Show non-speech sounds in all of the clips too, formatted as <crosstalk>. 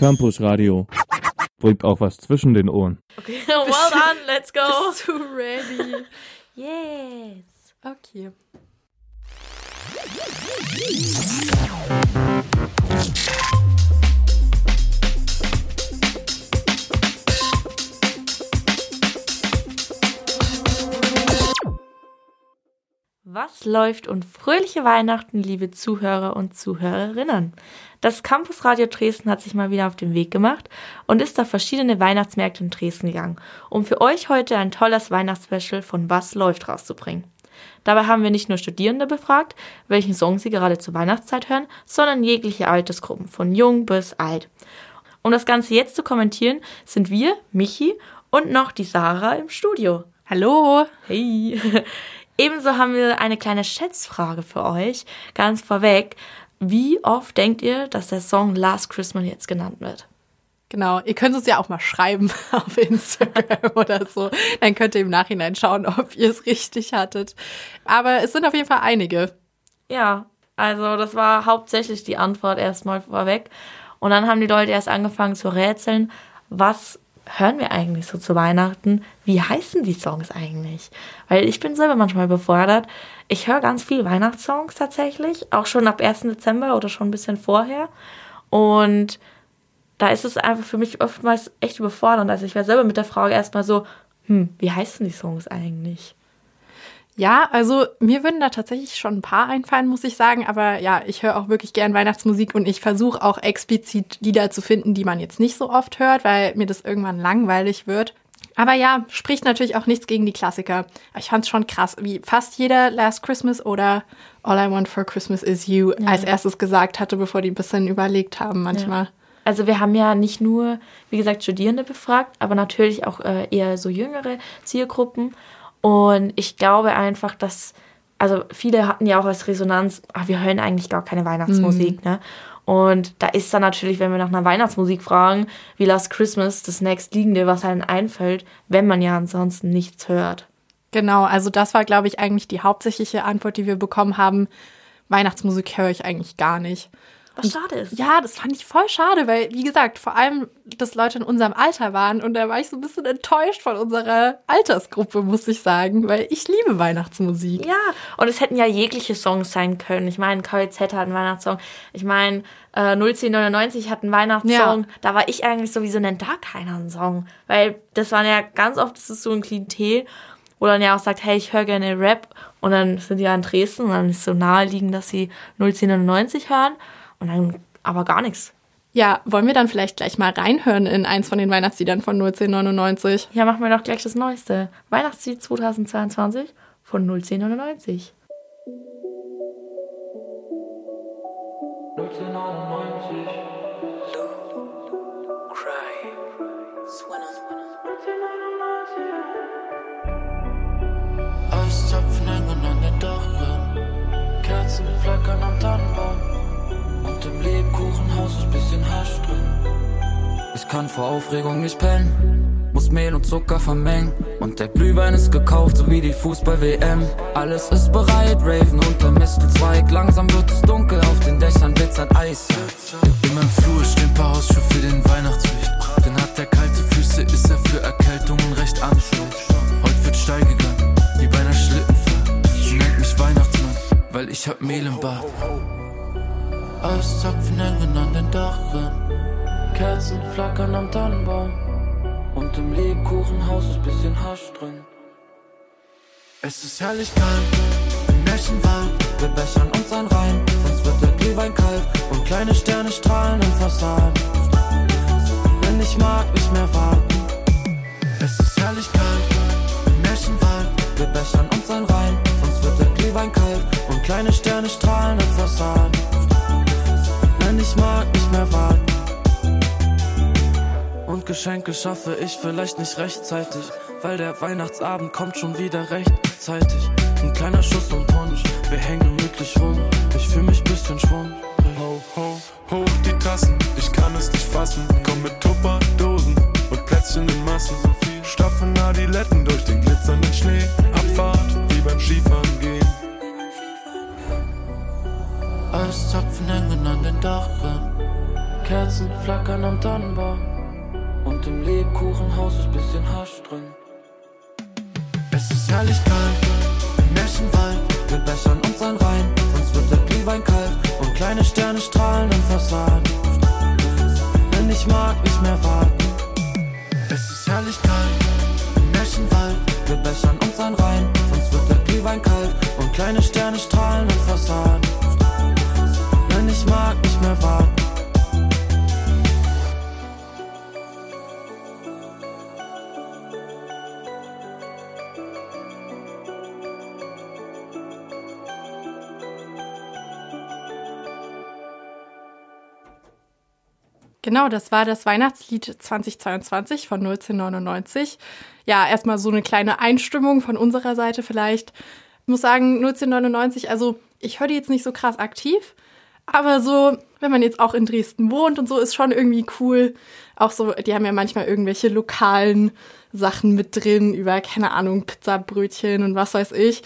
Campus Radio. Bringt auch was zwischen den Ohren. Okay, <laughs> well done, let's go. Bist du ready? <laughs> Yes. Okay. Was läuft und fröhliche Weihnachten, liebe Zuhörer und Zuhörerinnen. Das Campusradio Dresden hat sich mal wieder auf den Weg gemacht und ist auf verschiedene Weihnachtsmärkte in Dresden gegangen, um für euch heute ein tolles Weihnachtsspecial von Was läuft rauszubringen. Dabei haben wir nicht nur Studierende befragt, welchen Song sie gerade zur Weihnachtszeit hören, sondern jegliche Altersgruppen, von jung bis alt. Um das Ganze jetzt zu kommentieren, sind wir, Michi und noch die Sarah im Studio. Hallo. Hey. Ebenso haben wir eine kleine Schätzfrage für euch. Ganz vorweg. Wie oft denkt ihr, dass der Song Last Christmas jetzt genannt wird? Genau, ihr könnt uns ja auch mal schreiben <laughs> auf Instagram oder so. Dann könnt ihr im Nachhinein schauen, ob ihr es richtig hattet. Aber es sind auf jeden Fall einige. Ja, also das war hauptsächlich die Antwort erstmal vorweg. Und dann haben die Leute erst angefangen zu rätseln, was hören wir eigentlich so zu Weihnachten? Wie heißen die Songs eigentlich? Weil ich bin selber manchmal befordert. Ich höre ganz viel Weihnachtssongs tatsächlich, auch schon ab 1. Dezember oder schon ein bisschen vorher. Und da ist es einfach für mich oftmals echt überfordernd. Also ich war selber mit der Frage erstmal so, hm, wie heißen die Songs eigentlich? Ja, also mir würden da tatsächlich schon ein paar einfallen, muss ich sagen. Aber ja, ich höre auch wirklich gern Weihnachtsmusik und ich versuche auch explizit Lieder zu finden, die man jetzt nicht so oft hört, weil mir das irgendwann langweilig wird. Aber ja, spricht natürlich auch nichts gegen die Klassiker. Ich fand es schon krass, wie fast jeder Last Christmas oder All I Want for Christmas is You ja. als erstes gesagt hatte, bevor die ein bisschen überlegt haben manchmal. Ja. Also wir haben ja nicht nur, wie gesagt, Studierende befragt, aber natürlich auch äh, eher so jüngere Zielgruppen. Und ich glaube einfach, dass, also viele hatten ja auch als Resonanz, ach, wir hören eigentlich gar keine Weihnachtsmusik, mhm. ne? Und da ist dann natürlich, wenn wir nach einer Weihnachtsmusik fragen, wie Last Christmas das nächstliegende, was einem einfällt, wenn man ja ansonsten nichts hört. Genau, also das war, glaube ich, eigentlich die hauptsächliche Antwort, die wir bekommen haben. Weihnachtsmusik höre ich eigentlich gar nicht. Was schade ist. Ja, das fand ich voll schade, weil, wie gesagt, vor allem, dass Leute in unserem Alter waren und da war ich so ein bisschen enttäuscht von unserer Altersgruppe, muss ich sagen, weil ich liebe Weihnachtsmusik. Ja, und es hätten ja jegliche Songs sein können. Ich meine, KZ hat einen Weihnachtssong. Ich meine, äh, 01099 hat einen Weihnachtssong. Ja. Da war ich eigentlich sowieso, nennt da keiner einen Song. Weil das waren ja ganz oft, das ist so ein Klientel, wo dann ja auch sagt, hey, ich höre gerne Rap. Und dann sind die ja in Dresden und dann ist es so naheliegend, dass sie 01099 hören. Und dann aber gar nichts. Ja, wollen wir dann vielleicht gleich mal reinhören in eins von den Weihnachtsliedern von 01099? Ja, machen wir doch gleich das Neueste. Weihnachtslied 2022 von 01099. 01099. Eiszapfen hängen an den Dachrinnen, Kerzen flackern am Tannenbaum. Im Lebkuchenhaus ist bisschen Hasch drin. Ich kann vor Aufregung nicht pennen. Muss Mehl und Zucker vermengen. Und der Glühwein ist gekauft, so wie die Fußball-WM. Alles ist bereit, Raven unter Mistelzweig. Langsam wird es dunkel, auf den Dächern glitzert Eis. In meinem Flur steht ein paar Hausschuhe für den Weihnachtswicht. Denn hat der kalte Füße, ist er für Erkältungen recht anfällig. Heute wird steil gegangen, wie bei einer Schlittenfahrt. Sie nennt mich Weihnachtsmann, weil ich hab Mehl im Bad. Eiszapfen hängen an den Dachrinnen. Kerzen flackern am Tannenbaum. Und im Lebkuchenhaus ist bisschen Hasch drin. Es ist herrlich kalt im Märchenwald. Wir bechern uns ein rein, sonst wird der Glühwein kalt. Und kleine Sterne strahlen im Fassaden. Denn ich mag nicht mehr warten. Es ist herrlich kalt im Märchenwald. Wir bechern uns ein rein, sonst wird der Glühwein kalt. Und kleine Sterne strahlen im Fassaden Geschenke schaffe ich vielleicht nicht rechtzeitig, weil der Weihnachtsabend kommt schon wieder rechtzeitig. Ein kleiner Schuss und Punsch, wir hängen gemütlich rum. Ich fühl mich bisschen schwung. Ho, ho, hoch die Tassen, ich kann es nicht fassen. Komm mit Tupperdosen und Plätzchen in Massen. So viel Stapfen Adiletten durch den glitzernden Schnee. Abfahrt wie beim Skifahren gehen. Eiszapfen hängen an den Dachen. Kerzen flackern am Tannenbaum. Und im Lebkuchenhaus ist bisschen Hasch drin. Es ist herrlich kalt im Märchenwald. Wir bessern uns ein rein, sonst wird der Glühwein kalt. Und kleine Sterne strahlen in Fassaden. Denn ich mag nicht mehr warten. Es ist herrlich kalt im Märchenwald. Wir bessern uns ein rein, sonst wird der Glühwein kalt. Und kleine Sterne strahlen in Fassaden. Denn ich mag nicht mehr warten. Genau, das war das Weihnachtslied 2022 von 1999. Ja, erstmal so eine kleine Einstimmung von unserer Seite vielleicht. Ich muss sagen, 1999, also ich höre die jetzt nicht so krass aktiv, aber so, wenn man jetzt auch in Dresden wohnt und so, ist schon irgendwie cool. Auch so, die haben ja manchmal irgendwelche lokalen Sachen mit drin, über, keine Ahnung, Pizzabrötchen und was weiß ich.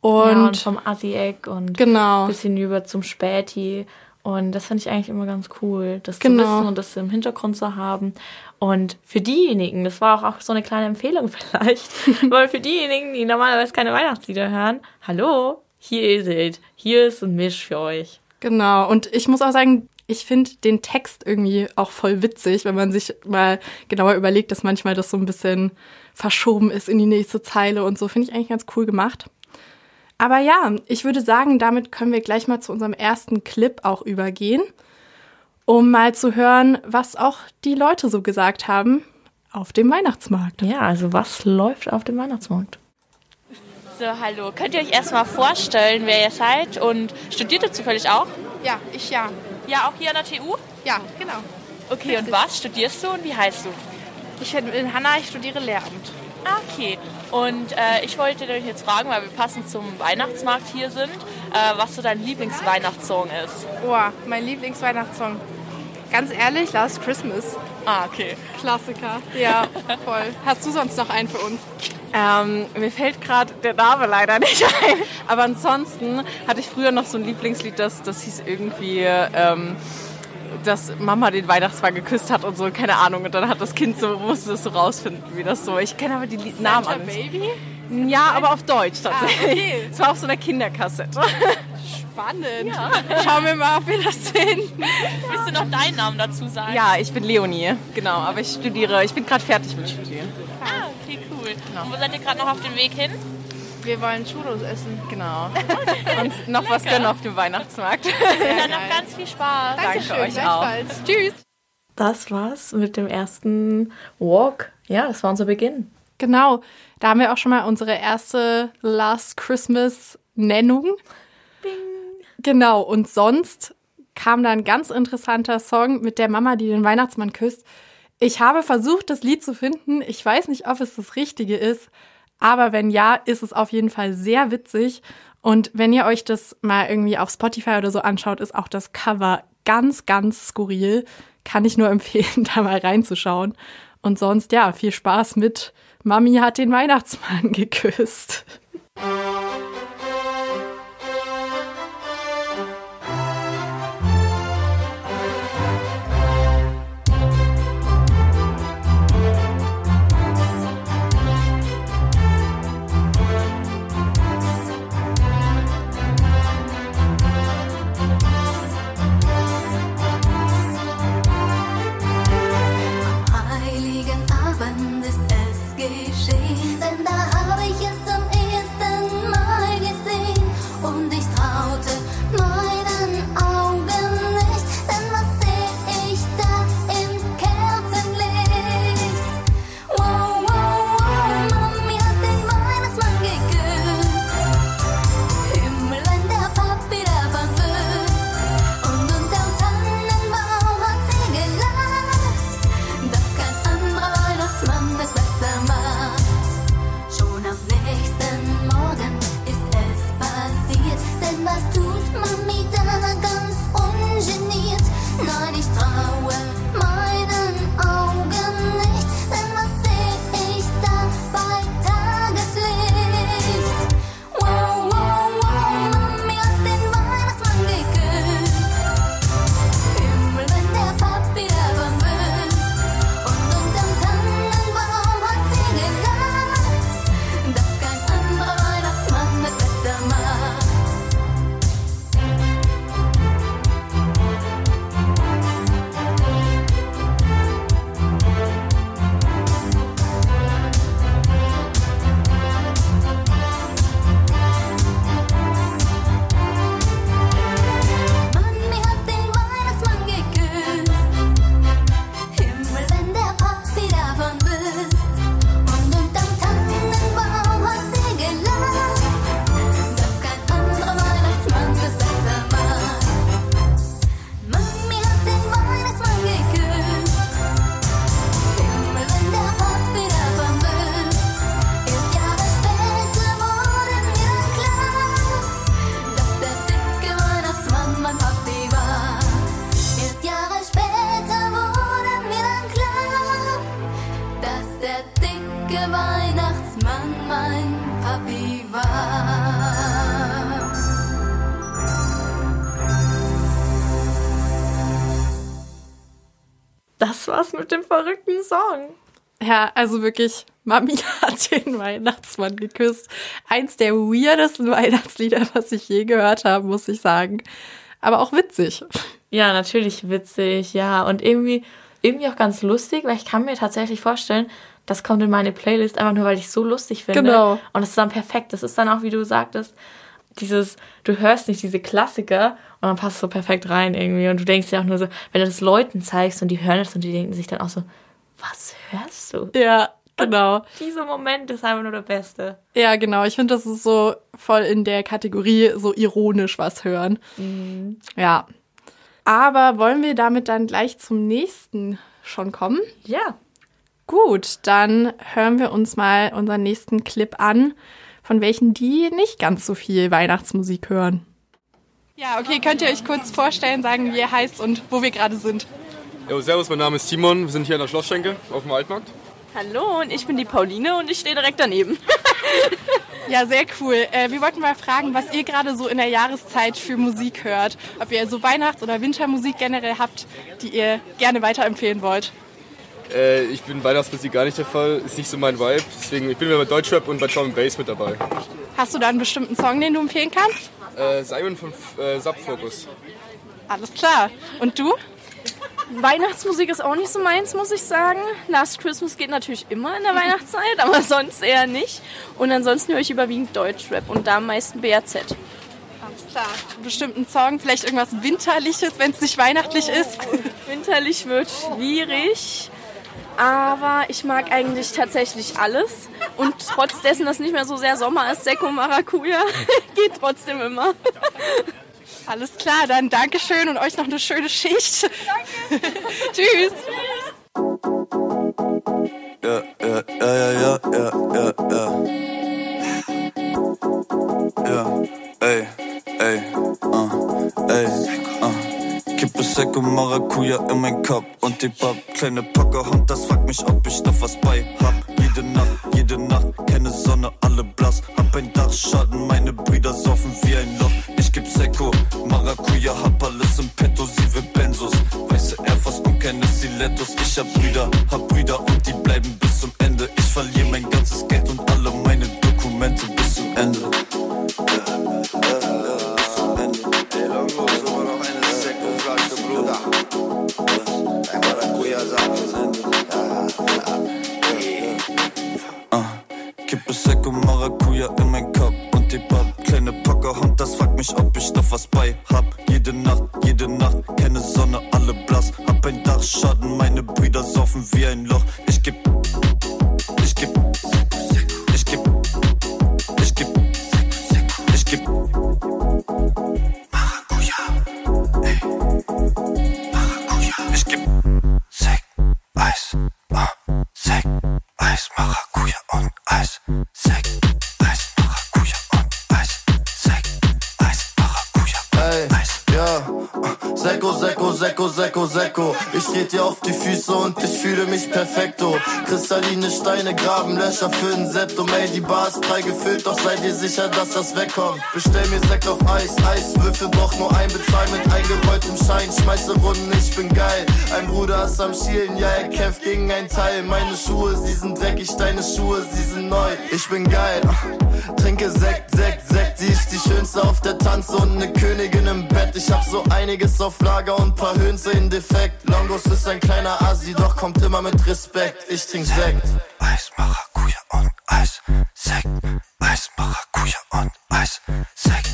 Und, ja, und vom Assi-Eck und genau. bisschen über zum Späti. Und das fand ich eigentlich immer ganz cool, das Genau. zu wissen und das im Hintergrund zu haben. Und für diejenigen, das war auch, auch so eine kleine Empfehlung <laughs> vielleicht, weil für diejenigen, die normalerweise keine Weihnachtslieder hören, hallo, hier ist es, hier ist ein Misch für euch. Genau, und ich muss auch sagen, ich finde den Text irgendwie auch voll witzig, wenn man sich mal genauer überlegt, dass manchmal das so ein bisschen verschoben ist in die nächste Zeile und so. Finde ich eigentlich ganz cool gemacht. Aber ja, ich würde sagen, damit können wir gleich mal zu unserem ersten Clip auch übergehen, um mal zu hören, was auch die Leute so gesagt haben auf dem Weihnachtsmarkt. Ja, also was läuft auf dem Weihnachtsmarkt? So, hallo. Könnt ihr euch erstmal vorstellen, wer ihr seid und studiert ihr zufällig auch? Ja, ich ja. Ja, auch hier an der TU? Ja, genau. Okay, und was studierst du und wie heißt du? Ich bin Hanna, ich studiere Lehramt. Ah, okay. Und äh, ich wollte dich jetzt fragen, weil wir passend zum Weihnachtsmarkt hier sind, äh, was so dein Lieblingsweihnachtssong ist. Oh, mein Lieblingsweihnachtssong. Ganz ehrlich, Last Christmas. Ah, okay. Klassiker. Ja, <laughs> voll. Hast du sonst noch einen für uns? Ähm, mir fällt gerade der Name leider nicht ein. Aber ansonsten hatte ich früher noch so ein Lieblingslied, das, das hieß irgendwie, ähm, dass Mama den Weihnachtsmann geküsst hat und so, keine Ahnung. Und dann hat das Kind so, musste das so rausfinden, wie das so. Ich kenne aber die Lied Namen nicht. Baby? Ja, aber auf Deutsch tatsächlich. okay. Es war auf so einer Kinderkassette. Spannend. Schauen wir mal, ob wir das finden. Willst du noch deinen Namen dazu sagen? Ja, ich bin Leonie, genau. Aber ich studiere, ich bin gerade fertig mit Studieren. Ah, okay, cool. Und wo seid ihr gerade noch auf dem Weg hin? Wir wollen Churros essen. Genau. <laughs> Und noch was gönnen auf dem Weihnachtsmarkt. <laughs> Dann noch ganz viel Spaß. Danke euch auch. Tschüss. Das war's mit dem ersten Walk. Ja, das war unser Beginn. Genau, da haben wir auch schon mal unsere erste Last Christmas Nennung. Genau, und sonst kam da ein ganz interessanter Song mit der Mama, die den Weihnachtsmann küsst. Ich habe versucht, das Lied zu finden. Ich weiß nicht, ob es das Richtige ist, aber wenn ja, ist es auf jeden Fall sehr witzig. Und wenn ihr euch das mal irgendwie auf Spotify oder so anschaut, ist auch das Cover ganz, ganz skurril. Kann ich nur <laughs> empfehlen, da mal reinzuschauen. Und sonst, ja, viel Spaß mit Mami hat den Weihnachtsmann <laughs> geküsst. Dem verrückten Song. Ja, also wirklich, Mami <laughs> hat den Weihnachtsmann geküsst. Eins der weirdesten Weihnachtslieder, was ich je gehört habe, muss ich sagen. Aber auch witzig. Ja, natürlich witzig, ja. Und irgendwie, irgendwie auch ganz lustig, weil ich kann mir tatsächlich vorstellen, das kommt in meine Playlist einfach nur, weil ich es so lustig finde. Genau. Und es ist dann perfekt. Das ist dann auch, wie du sagtest, dieses, du hörst nicht diese Klassiker und dann passt es so perfekt rein irgendwie. Und du denkst ja auch nur so, wenn du das Leuten zeigst und die hören es und die denken sich dann auch so, was hörst du? Ja, genau. Dieser Moment ist einfach nur der beste. Ja, genau. Ich finde, das ist so voll in der Kategorie so ironisch was hören. Mhm. Ja. Aber wollen wir damit dann gleich zum nächsten schon kommen? Ja. Gut, dann hören wir uns mal unseren nächsten Clip an, von welchen die nicht ganz so viel Weihnachtsmusik hören. Ja, okay, könnt ihr euch kurz vorstellen, sagen, wie ihr heißt und wo wir gerade sind? Jo, servus, mein Name ist Timon. Wir sind hier an der Schlossschenke auf dem Altmarkt. Hallo, und ich bin die Pauline und ich stehe direkt daneben. <laughs> Ja, sehr cool. Äh, wir wollten mal fragen, was ihr gerade so in der Jahreszeit für Musik hört. Ob ihr so Weihnachts- oder Wintermusik generell habt, die ihr gerne weiterempfehlen wollt. Äh, ich bin Weihnachtsmusik gar nicht der Fall, ist nicht so mein Vibe. Deswegen ich bin ich bei Deutschrap und bei Drum Bass mit dabei. Hast du da einen bestimmten Song, den du empfehlen kannst? Äh, Simon von äh, Subfocus. Alles klar. Und du? Weihnachtsmusik ist auch nicht so meins, muss ich sagen. Last Christmas geht natürlich immer in der <laughs> Weihnachtszeit, aber sonst eher nicht. Und ansonsten höre ich überwiegend Deutschrap und da am meisten BRZ. Alles klar. Einen bestimmten Song, vielleicht irgendwas Winterliches, wenn es nicht weihnachtlich ist. Winterlich wird schwierig, aber ich mag eigentlich tatsächlich alles. Und trotz dessen, dass nicht mehr so sehr Sommer ist, Sekko Maracuja <laughs> geht trotzdem immer. Alles klar, dann Dankeschön und euch noch eine schöne Schicht. <laughs> Tschüss. Ja, ja, ja, ja, ja, ja, ja. Ja, ey, ey, uh, ey. Kippe Secco Maracuja in mein Cup und die Pub. Kleine Packerhand, das fragt mich, ob ich noch was bei hab. Jede Nacht, jede Nacht, keine Sonne, alle blass. Hab ein Dachschaden, meine Brüder saufen wie ein Loch. Ich geb Secco, Maracuja, hab alles im Petto, sie will Benzos. Weiße Air Force und keine Stilettos. Ich hab Brüder, hab Brüder und Kristalline Steine graben Löcher für ein Septum. Ey, die Bar ist prall gefüllt, doch seid ihr sicher, dass das wegkommt. Bestell mir Sekt auf Eis, Eiswürfel braucht nur ein Bezahl mit eingerolltem Schein. Schmeiße Runden, ich bin geil. Ein Bruder ist am Schielen, ja, er kämpft gegen ein Teil. Meine Schuhe, sie sind dreckig, deine Schuhe, sie sind neu. Ich bin geil. Trinke Sekt, Sekt, Sekt. Sie ist die schönste auf der Tanze und eine Königin im Bett. Ich hab so einiges auf Lager und paar Hönse in Defekt. Longos ist ein kleiner Asi, doch kommt immer mit Respekt. Ich trink Sekt. Eis, Maracuja und Eis. Sekt, Eis, Maracuja und Eis. Sekt,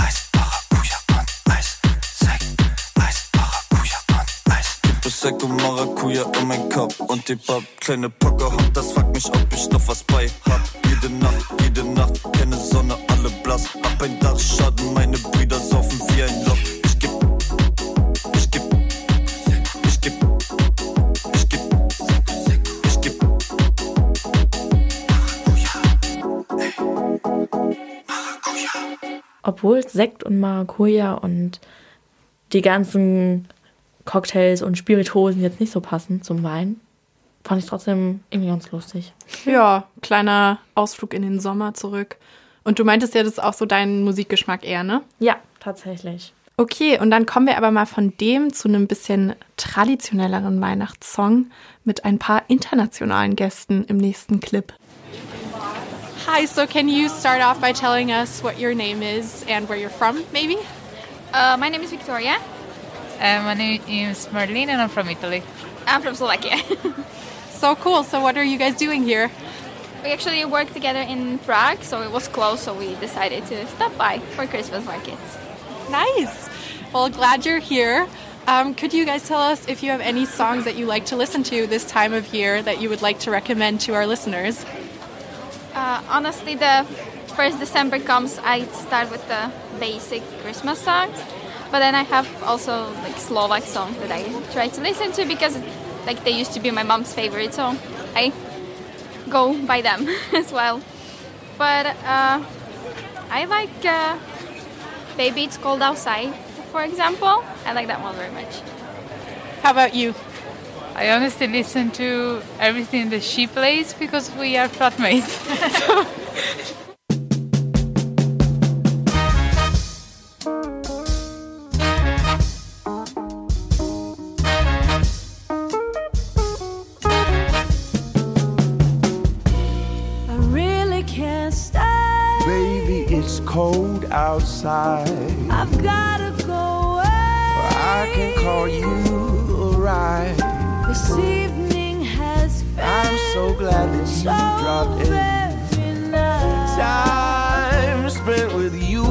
Eis, Maracuja und Eis. Sekt, Eis, Maracuja und Eis. Kippe Secco Maracuja in mein Cup und die Pub. Kleine Packerhand, das fragt mich, ob ich noch was bei hab. Jede Nacht, jede Nacht, keine Sonne, alle blass. Hab ein Dachschaden, meine Brüder saufen wie ein Loch. Ich geb, ich geb, ich geb, ich geb, ich geb. Obwohl Sekt und Maracuja und die ganzen Cocktails und Spiritosen jetzt nicht so passen zum Wein, fand ich trotzdem irgendwie ganz lustig. Ja, kleiner Ausflug in den Sommer zurück. Und du meintest ja, das ist auch so dein Musikgeschmack eher, ne? Ja, tatsächlich. Okay, und dann kommen wir aber mal von dem zu einem bisschen traditionelleren Weihnachtssong mit ein paar internationalen Gästen im nächsten Clip. Hi, so can you start off by telling us what your name is and where you're from, maybe? Uh, my name is Victoria. Uh, my name is Marlene and I'm from Italy. I'm from Slovakia. <laughs> so cool. So what are you guys doing here? We actually work together in Prague, so it was close, so we decided to stop by for Christmas markets. Nice. Well, glad you're here. Um, could you guys tell us if you have any songs that you like to listen to this time of year that you would like to recommend to our listeners? Uh, honestly, the first December comes, I start with the basic Christmas songs, but then I have also like Slovak songs that I try to listen to because like they used to be my mom's favorite, so I go by them <laughs> as well. But uh, I like uh, "Baby It's Cold Outside," for example. I like that one very much. How about you? I honestly listen to everything that she plays because we are flatmates. <laughs> I outside. I've gotta go away. I can call you a ride. This evening has been I'm so glad that you so dropped in. nice. Time spent with you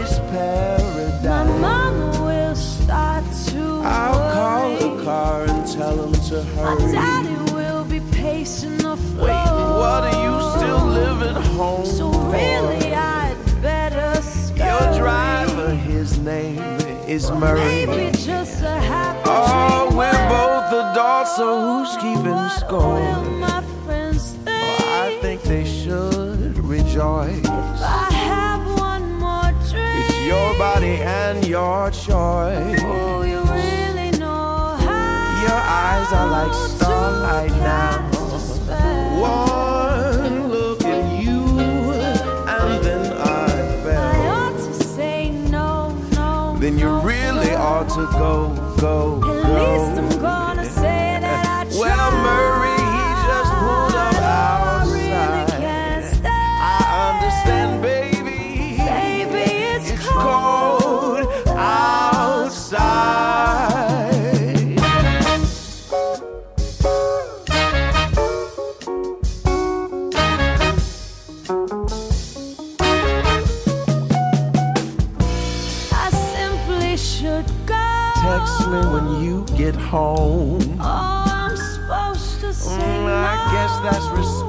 is paradise. My mama will start to I'll call the car and tell him to hurry. My daddy will be pacing the floor. Wait, What are you still living home is Murray. Maybe just a happy Oh, dream. we're both adults, so who's keeping score? Will my friends think I think they should rejoice. I have one more drink? It's your body and your choice. Oh, you really know how Your eyes are like starlight now. Go, go, go.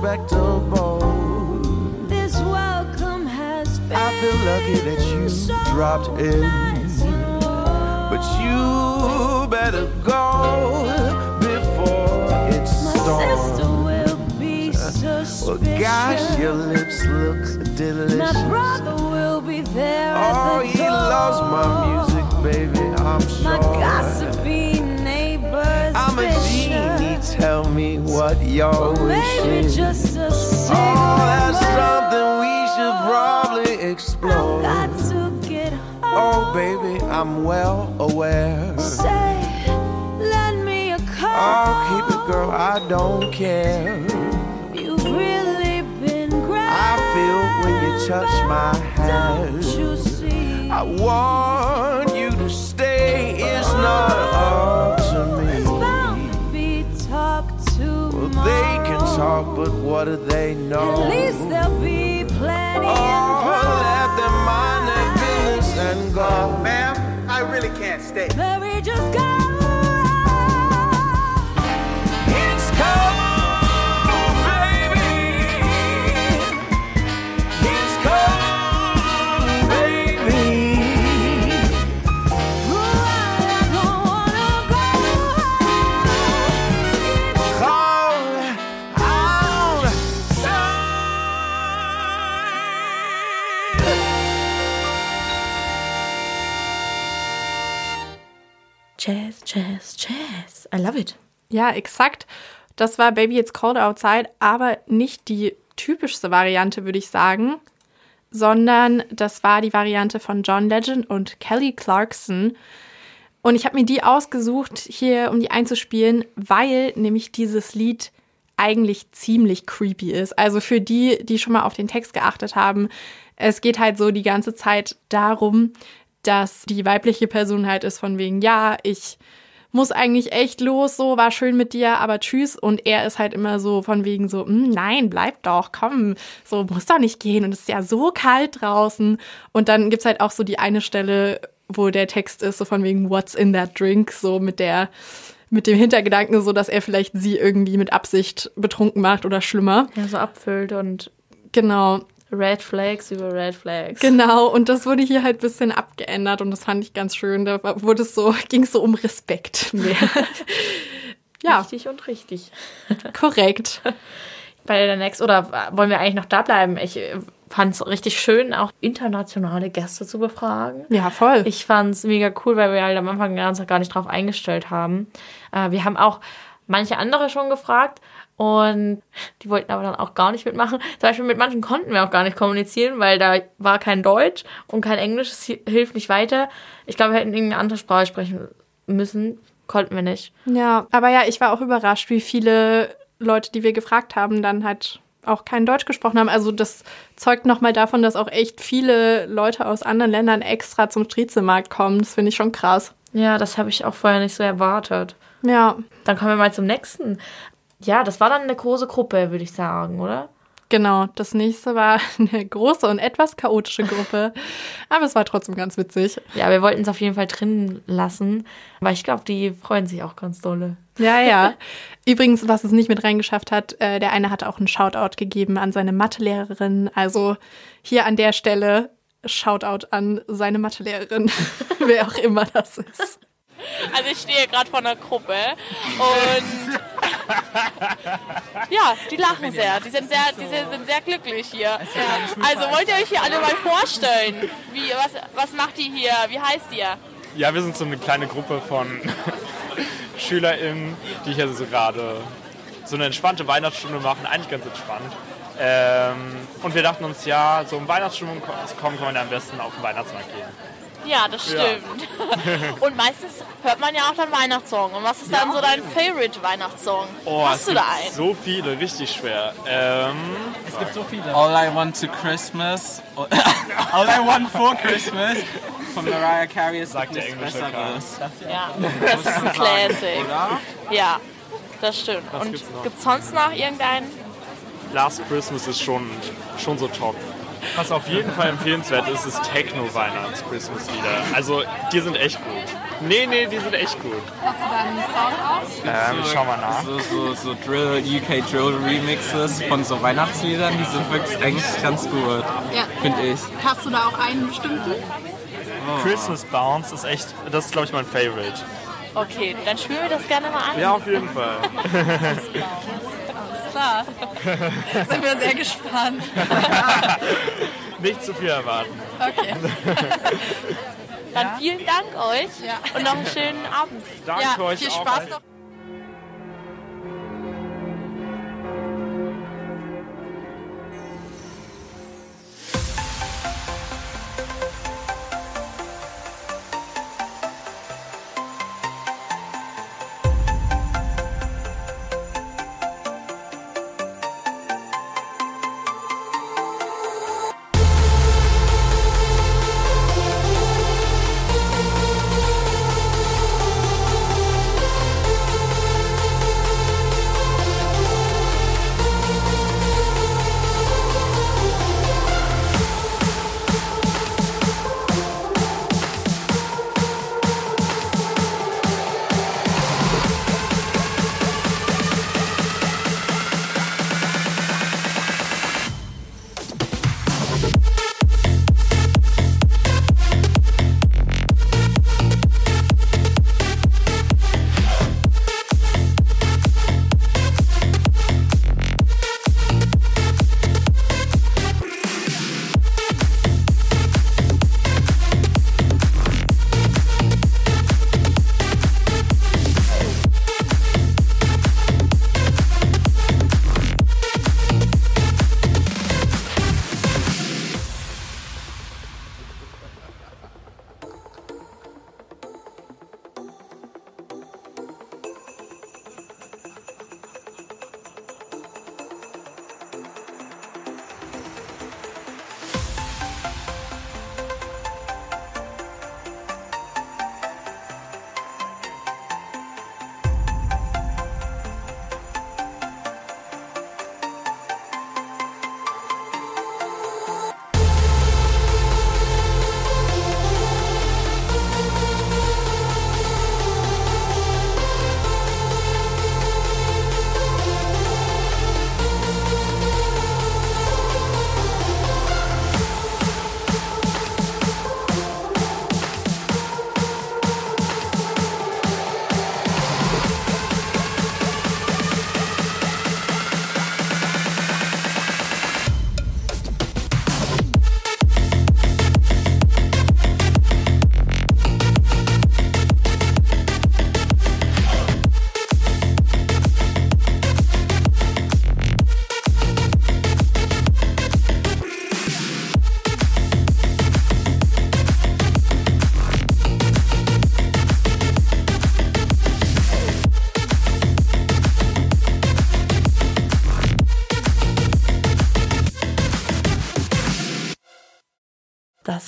Respectable. This welcome has been I feel lucky that you so dropped in. nice. But you better go before it's My sister will be suspicious. Well, gosh, your lips look delicious. My brother will be there Oh, at the he door. loves my music, baby, what your wish Maybe just a Oh, single that's word. something we should probably explore. Got to get Oh, baby, I'm well aware. Say, lend me a call. Oh, keep it, girl, I don't care. You've really been great. I feel when you touch my hand. Don't you see? I want you to stay. It's not up they can talk, but what do they know? At least there'll be plenty Oh, let them mind their business and go. Ma'am, I really can't stay. Maybe just go. Love it. Ja, exakt. Das war Baby It's Cold Outside, aber nicht die typischste Variante, würde ich sagen, sondern das war die Variante von John Legend und Kelly Clarkson. Und ich habe mir die ausgesucht, hier um die einzuspielen, weil nämlich dieses Lied eigentlich ziemlich creepy ist. Also für die, die schon mal auf den Text geachtet haben, es geht halt so die ganze Zeit darum, dass die weibliche Person halt ist von wegen, ja, ich muss eigentlich echt los, so war schön mit dir, aber tschüss. Und er ist halt immer so von wegen so, "Mm, nein, bleib doch, komm, so muss doch nicht gehen und es ist ja so kalt draußen. Und dann gibt's halt auch so die eine Stelle, wo der Text ist, so von wegen What's in that drink, so mit der mit dem Hintergedanken, so dass er vielleicht sie irgendwie mit Absicht betrunken macht oder schlimmer. Ja, so abfüllt und Genau. Red Flags über Red Flags. Genau, und das wurde hier halt ein bisschen abgeändert und das fand ich ganz schön. Da wurde es so, <laughs> ging es so um Respekt mehr. <laughs> ja, Richtig und richtig. korrekt. Bei der Next, oder wollen wir eigentlich noch da bleiben? Ich fand es richtig schön, auch internationale Gäste zu befragen. Ja, voll. Ich fand es mega cool, weil wir halt am Anfang gar nicht drauf eingestellt haben. Äh, wir haben auch manche andere schon gefragt und die wollten aber dann auch gar nicht mitmachen. Zum Beispiel mit manchen konnten wir auch gar nicht kommunizieren, weil da war kein Deutsch und kein Englisch. Es hi- hilft nicht weiter. Ich glaube, wir hätten irgendeine andere Sprache sprechen müssen. Konnten wir nicht. Ja, aber ja, ich war auch überrascht, wie viele Leute, die wir gefragt haben, dann halt auch kein Deutsch gesprochen haben. Also das zeugt nochmal davon, dass auch echt viele Leute aus anderen Ländern extra zum Striezelmarkt kommen. Das finde ich schon krass. Ja, das habe ich auch vorher nicht so erwartet. Ja. Dann kommen wir mal zum nächsten. Ja, das war dann eine große Gruppe, würde ich sagen, oder? Genau, das nächste war <laughs> eine große und etwas chaotische Gruppe. <laughs> Aber es war trotzdem ganz witzig. Ja, wir wollten es auf jeden Fall drin lassen, weil ich glaube, die freuen sich auch ganz dolle. Ja, ja. <laughs> Übrigens, was es nicht mit reingeschafft hat, äh, der eine hat auch einen Shoutout gegeben an seine Mathelehrerin. Also hier an der Stelle Shoutout an seine Mathelehrerin, wer auch immer das ist. Also ich stehe gerade vor einer Gruppe und ja, die lachen sehr. Die sind sehr, die sind sind sehr glücklich hier. Also wollt ihr euch hier alle mal vorstellen? Wie, was, was macht ihr hier? Wie heißt ihr? Ja, wir sind so eine kleine Gruppe von <laughs> SchülerInnen, die hier so gerade so eine entspannte Weihnachtsstunde machen, eigentlich ganz entspannt. Ähm, und wir dachten uns, ja, so um Weihnachtsstimmung zu kommen, kann man ja am besten auf den Weihnachtsmarkt gehen. Ja, das Ja. stimmt. <laughs> Und meistens hört man ja auch dann Weihnachtssong. Und was ist dann so dein Favorite Weihnachtssong? Oh, es Hast du gibt da einen? so viele, richtig schwer. Ähm, es gibt so viele. All I Want to Christmas. <laughs> All I Want for Christmas von Mariah Carey ist Sagt der englische Besseres. Ja, das ist ein Classic. Oder? Ja, das stimmt. Was Und gibt's noch? gibt's sonst noch irgendeinen? Last Christmas ist schon, schon so top. Was auf jeden Fall empfehlenswert ist, ist Techno-Weihnachts-Christmas-Lieder. Also, die sind echt gut. Nee, nee, die sind echt gut. Hast du da einen Song aus? Ähm, ich schau mal nach. So, so, so Drill, UK Drill Remixes von so Weihnachtsliedern, die sind wirklich eigentlich ganz gut. Ja. Finde ich. Hast du da auch einen bestimmten? Christmas Bounce ist echt, das ist glaube ich mein Favorite. Okay, dann spielen wir das gerne mal an. Ja, auf jeden Fall. <laughs> Klar. <laughs> Sind wir sehr gespannt. <laughs> Nicht zu viel erwarten. Okay. <laughs> Dann vielen Dank euch und noch einen schönen Abend. Danke ja, euch viel auch. Spaß noch.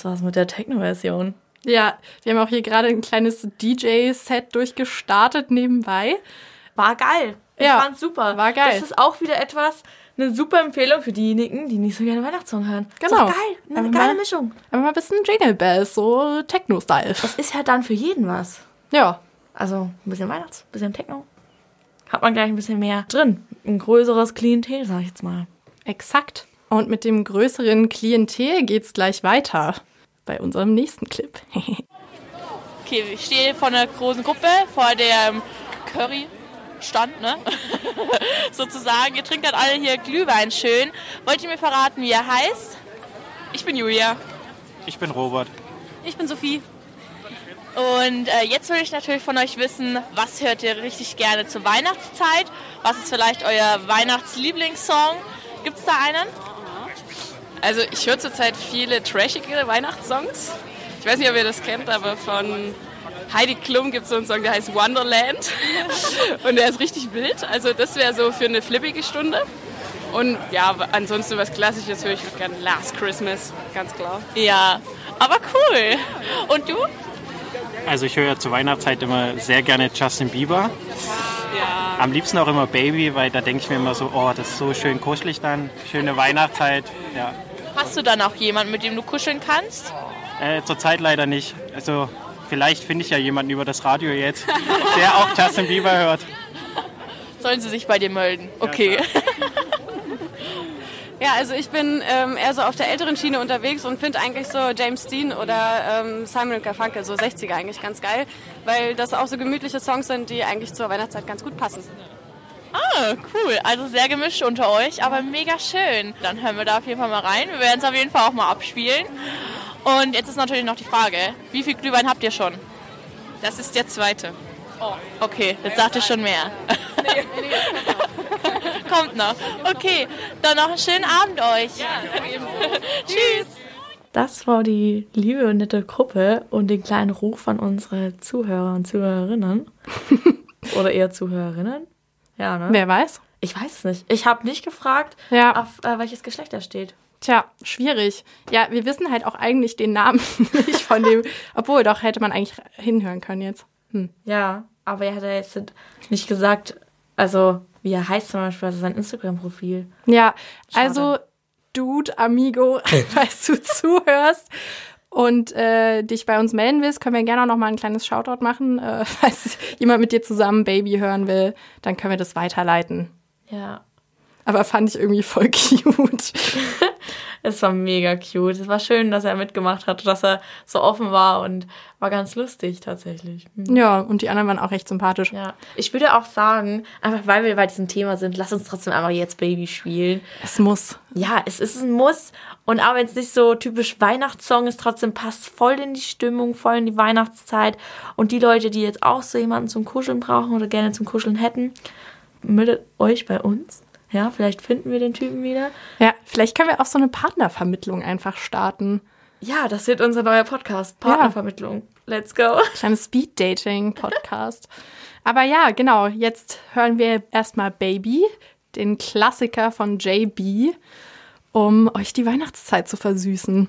Das war's mit der Techno-Version. Ja, wir haben auch hier gerade ein kleines DJ-Set durchgestartet nebenbei. War geil. Ich Ja, fand's super. war geil. Das ist auch wieder etwas, eine super Empfehlung für diejenigen, die nicht so gerne Weihnachtssong hören. Ist Genau. doch geil. Eine Einfach geile mal- Mischung. Aber mal ein bisschen Jingle Bells, so Techno-Style. Das ist ja dann für jeden was. Ja. Also ein bisschen Weihnachts-, ein bisschen Techno. Hat man gleich ein bisschen mehr drin. Ein größeres Klientel, sag ich jetzt mal. Exakt. Und mit dem größeren Klientel geht's gleich weiter bei unserem nächsten Clip. <laughs> Okay, ich stehe vor einer großen Gruppe, vor dem Curry-Stand, ne? <laughs> Sozusagen. Ihr trinkt dann alle hier Glühwein schön. Wollt ihr mir verraten, wie er heißt? Ich bin Julia. Ich bin Robert. Ich bin Sophie. Und äh, jetzt will ich natürlich von euch wissen, was hört ihr richtig gerne zur Weihnachtszeit? Was ist vielleicht euer Weihnachtslieblingssong? Gibt es da einen? Also ich höre zurzeit viele trashige Weihnachtssongs. Ich weiß nicht, ob ihr das kennt, aber von Heidi Klum gibt es so einen Song, der heißt Wonderland. <laughs> Und der ist richtig wild. Also das wäre so für eine flippige Stunde. Und ja, ansonsten was Klassisches höre ich auch gerne Last Christmas, ganz klar. Ja, aber cool. Und du? Also ich höre zur Weihnachtszeit immer sehr gerne Justin Bieber. Ja. Am liebsten auch immer Baby, weil da denke ich mir immer so, oh, das ist so schön kuschelig dann. Schöne Weihnachtszeit. Ja. Hast du dann auch jemanden, mit dem du kuscheln kannst? Äh, zurzeit leider nicht. Also vielleicht finde ich ja jemanden über das Radio jetzt, <laughs> der auch Justin Bieber hört. Sollen sie sich bei dir melden? Okay. <laughs> Ja, also ich bin ähm, eher so auf der älteren Schiene unterwegs und finde eigentlich so James Dean oder ähm, Simon Garfunkel, so 60er eigentlich ganz geil, weil das auch so gemütliche Songs sind, die eigentlich zur Weihnachtszeit ganz gut passen. Ah, cool. Also sehr gemischt unter euch, aber mega schön. Dann hören wir da auf jeden Fall mal rein. Wir werden es auf jeden Fall auch mal abspielen. Und jetzt ist natürlich noch die Frage, wie viel Glühwein habt ihr schon? Das ist der zweite. Oh, okay, jetzt sagte ich schon mehr. <laughs> Kommt noch. Okay, dann noch einen schönen Abend euch. <laughs> Tschüss. Das war die liebe und nette Gruppe und den kleinen Ruf an unsere Zuhörer und Zuhörerinnen. <laughs> Oder eher Zuhörerinnen. Ja, ne? Wer weiß? Ich weiß es nicht. Ich habe nicht gefragt, Ja. auf äh, welches Geschlecht er steht. Tja, schwierig. Ja, wir wissen halt auch eigentlich den Namen <laughs> nicht von dem. Obwohl, doch hätte man eigentlich hinhören können jetzt. Hm. Ja, aber er hat ja jetzt nicht gesagt, also wie er heißt zum Beispiel, also sein Instagram-Profil. Ja, also Dude, Amigo, <laughs> falls du zuhörst und äh, dich bei uns melden willst, können wir gerne auch noch mal ein kleines Shoutout machen. Äh, <laughs> falls jemand mit dir zusammen Baby hören will, dann können wir das weiterleiten. Ja. Aber fand ich irgendwie voll <laughs> cute. <laughs> Es war mega cute. Es war schön, dass er mitgemacht hat, dass er so offen war und war ganz lustig tatsächlich. Hm. Ja, und die anderen waren auch recht sympathisch. Ja, ich würde auch sagen, einfach weil wir bei diesem Thema sind, lass uns trotzdem einfach jetzt Baby spielen. Es muss. Ja, es ist ein Muss. Und auch wenn es nicht so typisch Weihnachtssong ist, trotzdem passt voll in die Stimmung, voll in die Weihnachtszeit. Und die Leute, die jetzt auch so jemanden zum Kuscheln brauchen oder gerne zum Kuscheln hätten, meldet euch bei uns. Ja, vielleicht finden wir den Typen wieder. Ja, vielleicht können wir auch so eine Partnervermittlung einfach starten. Ja, das wird unser neuer Podcast. Partnervermittlung. Let's go. <laughs> Kleines Speed-Dating-Podcast. <laughs> Aber ja, genau, jetzt hören wir erstmal Baby, den Klassiker von JB, um euch die Weihnachtszeit zu versüßen.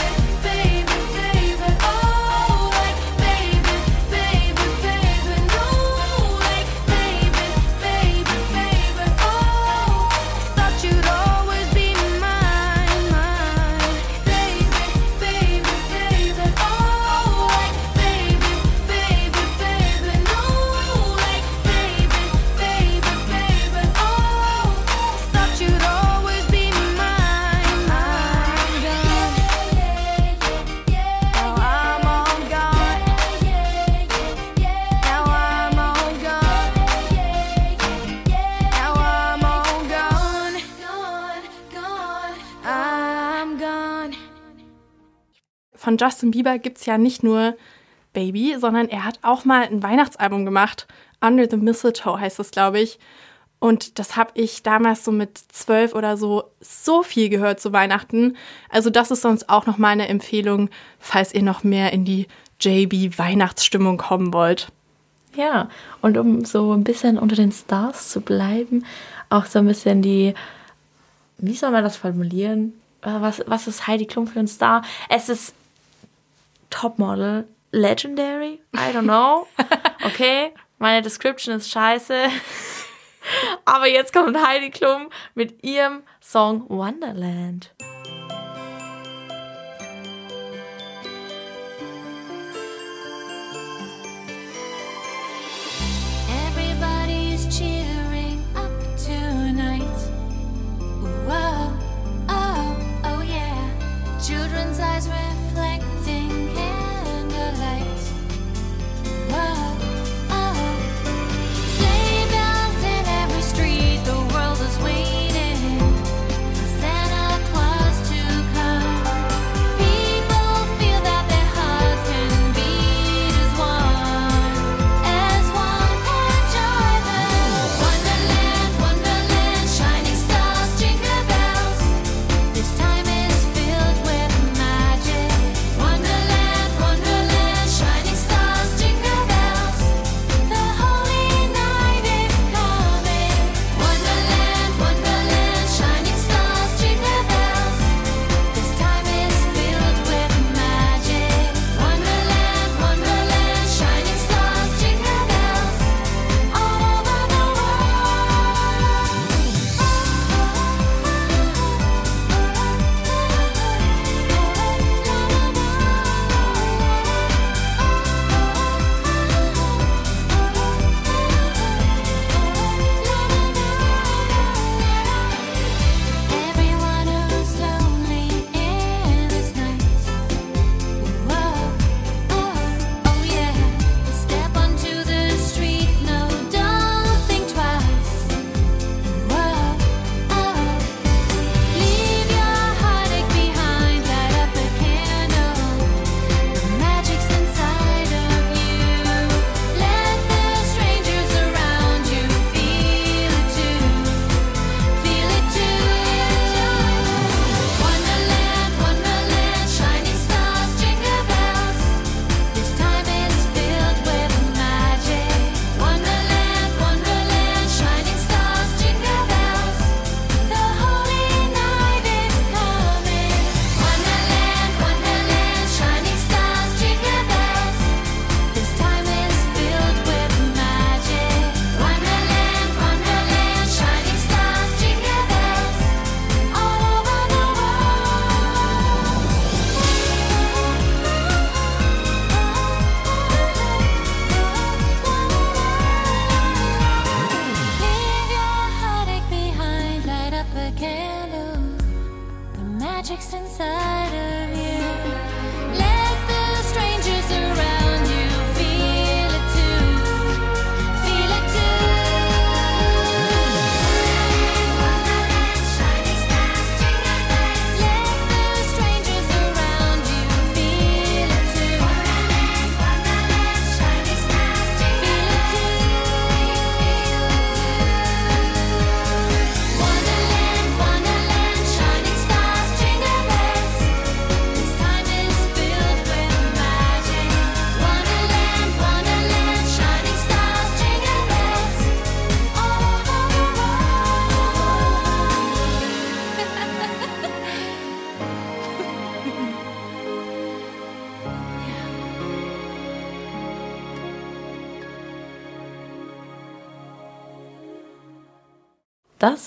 Von Justin Bieber gibt es ja nicht nur Baby, sondern er hat auch mal ein Weihnachtsalbum gemacht. Under the Mistletoe heißt das, glaube ich. Und das habe ich damals so mit zwölf oder so so viel gehört zu Weihnachten. Also das ist sonst auch noch mal eine Empfehlung, falls ihr noch mehr in die JB Weihnachtsstimmung kommen wollt. Ja, und um so ein bisschen unter den Stars zu bleiben, auch so ein bisschen die, wie soll man das formulieren? Äh, Was, was ist Heidi Klum für ein Star? Es ist Topmodel, Legendary, I don't know. <laughs> Okay, meine Description ist scheiße. <laughs> Aber jetzt kommt Heidi Klum mit ihrem Song Wonderland.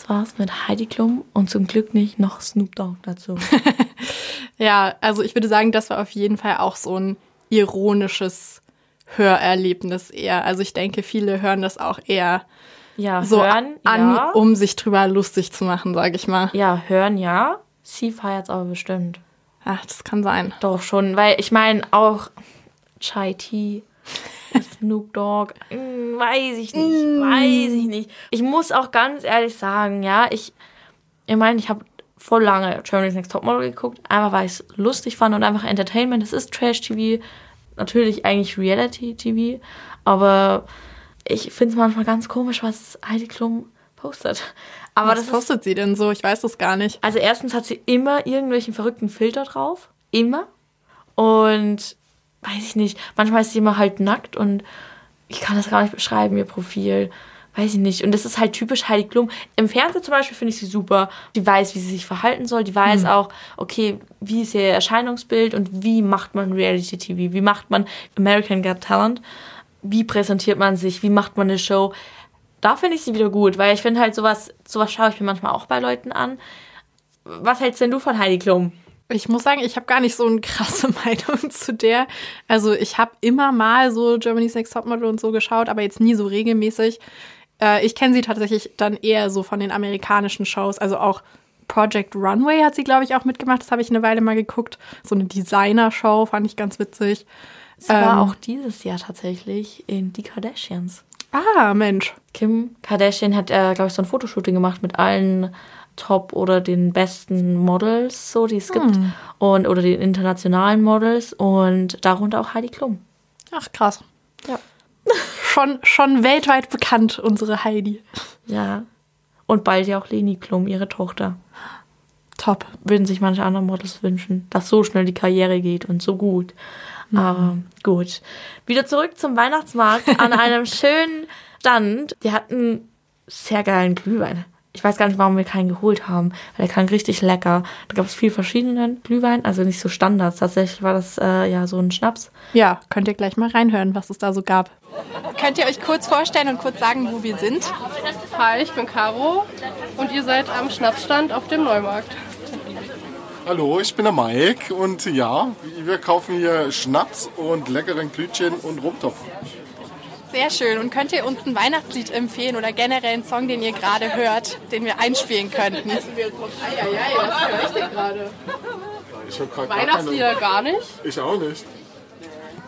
Das war's mit Heidi Klum und zum Glück nicht noch Snoop Dogg dazu. <laughs> Ja, also ich würde sagen, das war auf jeden Fall auch so ein ironisches Hörerlebnis eher. Also ich denke, viele hören das auch eher Ja, so hören, an, ja. um sich drüber lustig zu machen, sage ich mal. Ja, hören ja. Sie feiert's aber bestimmt. Ach, das kann sein. Doch schon, weil ich meine auch Chai Tea, Snoop Dogg, mm, weiß ich nicht, weiß ich nicht. Ich muss auch ganz ehrlich sagen, ja, ich, ich meine, ich habe voll lange Germany's Next Topmodel geguckt, einfach weil ich es lustig fand und einfach Entertainment. Es ist Trash-TV, natürlich eigentlich Reality-TV, aber ich finde es manchmal ganz komisch, was Heidi Klum postet. Aber Was das ist, postet sie denn so? Ich weiß das gar nicht. also erstens hat sie immer irgendwelchen verrückten Filter drauf. Immer. Und weiß ich nicht, manchmal ist sie immer halt nackt und ich kann das gar nicht beschreiben, ihr Profil. Weiß ich nicht. Und das ist halt typisch Heidi Klum. Im Fernsehen zum Beispiel finde ich sie super. Die weiß, wie sie sich verhalten soll. Die weiß Mhm. auch, okay, wie ist ihr Erscheinungsbild und wie macht man Reality-TV? Wie macht man American Got Talent? Wie präsentiert man sich? Wie macht man eine Show? Da finde ich sie wieder gut, weil ich finde halt sowas, sowas schaue ich mir manchmal auch bei Leuten an. Was hältst denn du von Heidi Klum? Ich muss sagen, ich habe gar nicht so eine krasse <laughs> Meinung zu der. Also ich habe immer mal so Germany's Next Topmodel und so geschaut, aber jetzt nie so regelmäßig. Äh, ich kenne sie tatsächlich dann eher so von den amerikanischen Shows. Also auch Project Runway hat sie, glaube ich, auch mitgemacht. Das habe ich eine Weile mal geguckt. So eine Designer-Show fand ich ganz witzig. Es war Ähm, auch dieses Jahr tatsächlich in Die Kardashians. Ah, Mensch. Kim Kardashian hat, äh, glaube ich, so ein Fotoshooting gemacht mit allen Top oder den besten Models, so die es gibt. Hm. Und, oder den internationalen Models und darunter auch Heidi Klum. Ach, krass. Ja. <laughs> Schon, schon weltweit bekannt, unsere Heidi. Ja. Und bald ja auch Leni Klum, ihre Tochter. Top. Würden sich manche andere Models wünschen, dass so schnell die Karriere geht und so gut. Aber gut. Wieder zurück zum Weihnachtsmarkt an <laughs> einem schönen Stand. Die hatten sehr geilen Glühwein. Ich weiß gar nicht, warum wir keinen geholt haben, weil der klang richtig lecker. Da gab es viel verschiedenen Glühwein, also nicht so Standards. Tatsächlich war das äh, ja so ein Schnaps. Ja, könnt ihr gleich mal reinhören, was es da so gab. Könnt ihr euch kurz vorstellen und kurz sagen, wo wir sind? Hi, ich bin Caro und ihr seid am Schnapsstand auf dem Neumarkt. Hallo, ich bin der Mike und ja, wir kaufen hier Schnaps und leckeren Glütchen und Rumtopf. Sehr schön. Und könnt ihr uns ein Weihnachtslied empfehlen oder generell einen Song, den ihr gerade hört, den wir einspielen könnten? Höre ich denn gerade? Weihnachtslieder keine- gar nicht? Ich auch nicht.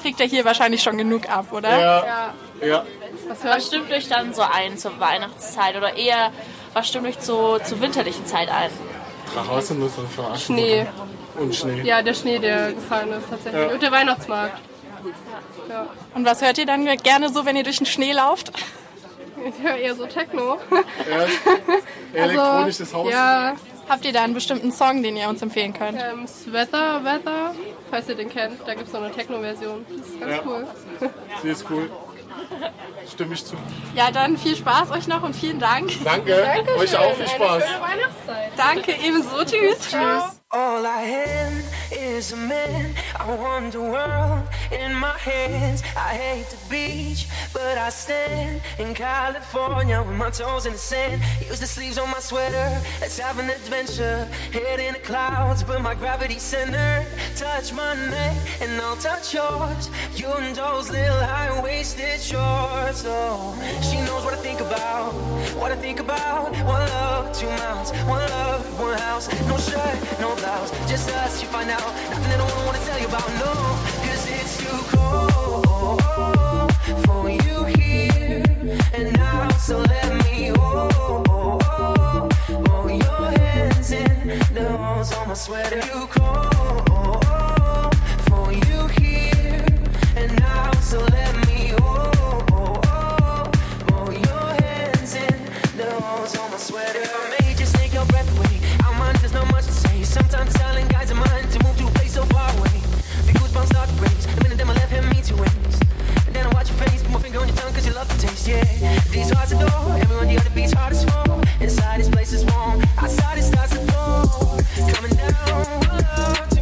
Kriegt ihr hier wahrscheinlich schon genug ab, oder? Ja. Ja. Was, was stimmt euch dann so ein zur Weihnachtszeit oder eher, was stimmt euch zu, zur winterlichen Zeit ein? Draußen muss man verarschen. Schnee. Und Schnee. Ja, der Schnee, der gefallen ist tatsächlich. Ja. Und der Weihnachtsmarkt. Ja. Und was hört ihr dann gerne so, wenn ihr durch den Schnee lauft? Ich höre eher so Techno. <laughs> Elektronisches Haus. Also, Ja, Habt ihr da einen bestimmten Song, den ihr uns empfehlen könnt? ähm, Sweater, Weather, falls ihr den kennt, da gibt es so eine Techno-Version. Das ist ganz Ja. cool. Sie ist cool. Stimme ich zu. Ja, dann viel Spaß euch noch und vielen Dank. Danke. Euch auch viel Spaß. Danke, ebenso. Tschüss. Tschüss. All I am is a man. I want the world in my hands. I hate the beach, but I stand in California with my toes in the sand. Use the sleeves on my sweater. Let's have an adventure. Head in the clouds, but my gravity center. Touch my neck and I'll touch yours. You and those little high waisted shorts. Oh, she knows what I think about. What I think about. One love, two mouths. One love, one house. No shirt, no blouse. Just us, you find out. Nothing that I don't wanna tell you about. No, cause it's too cold for you here and now. So let me hold, hold your hands in the holes on my sweater. You cold Inside this place is warm, outside it starts to fall. Coming down, one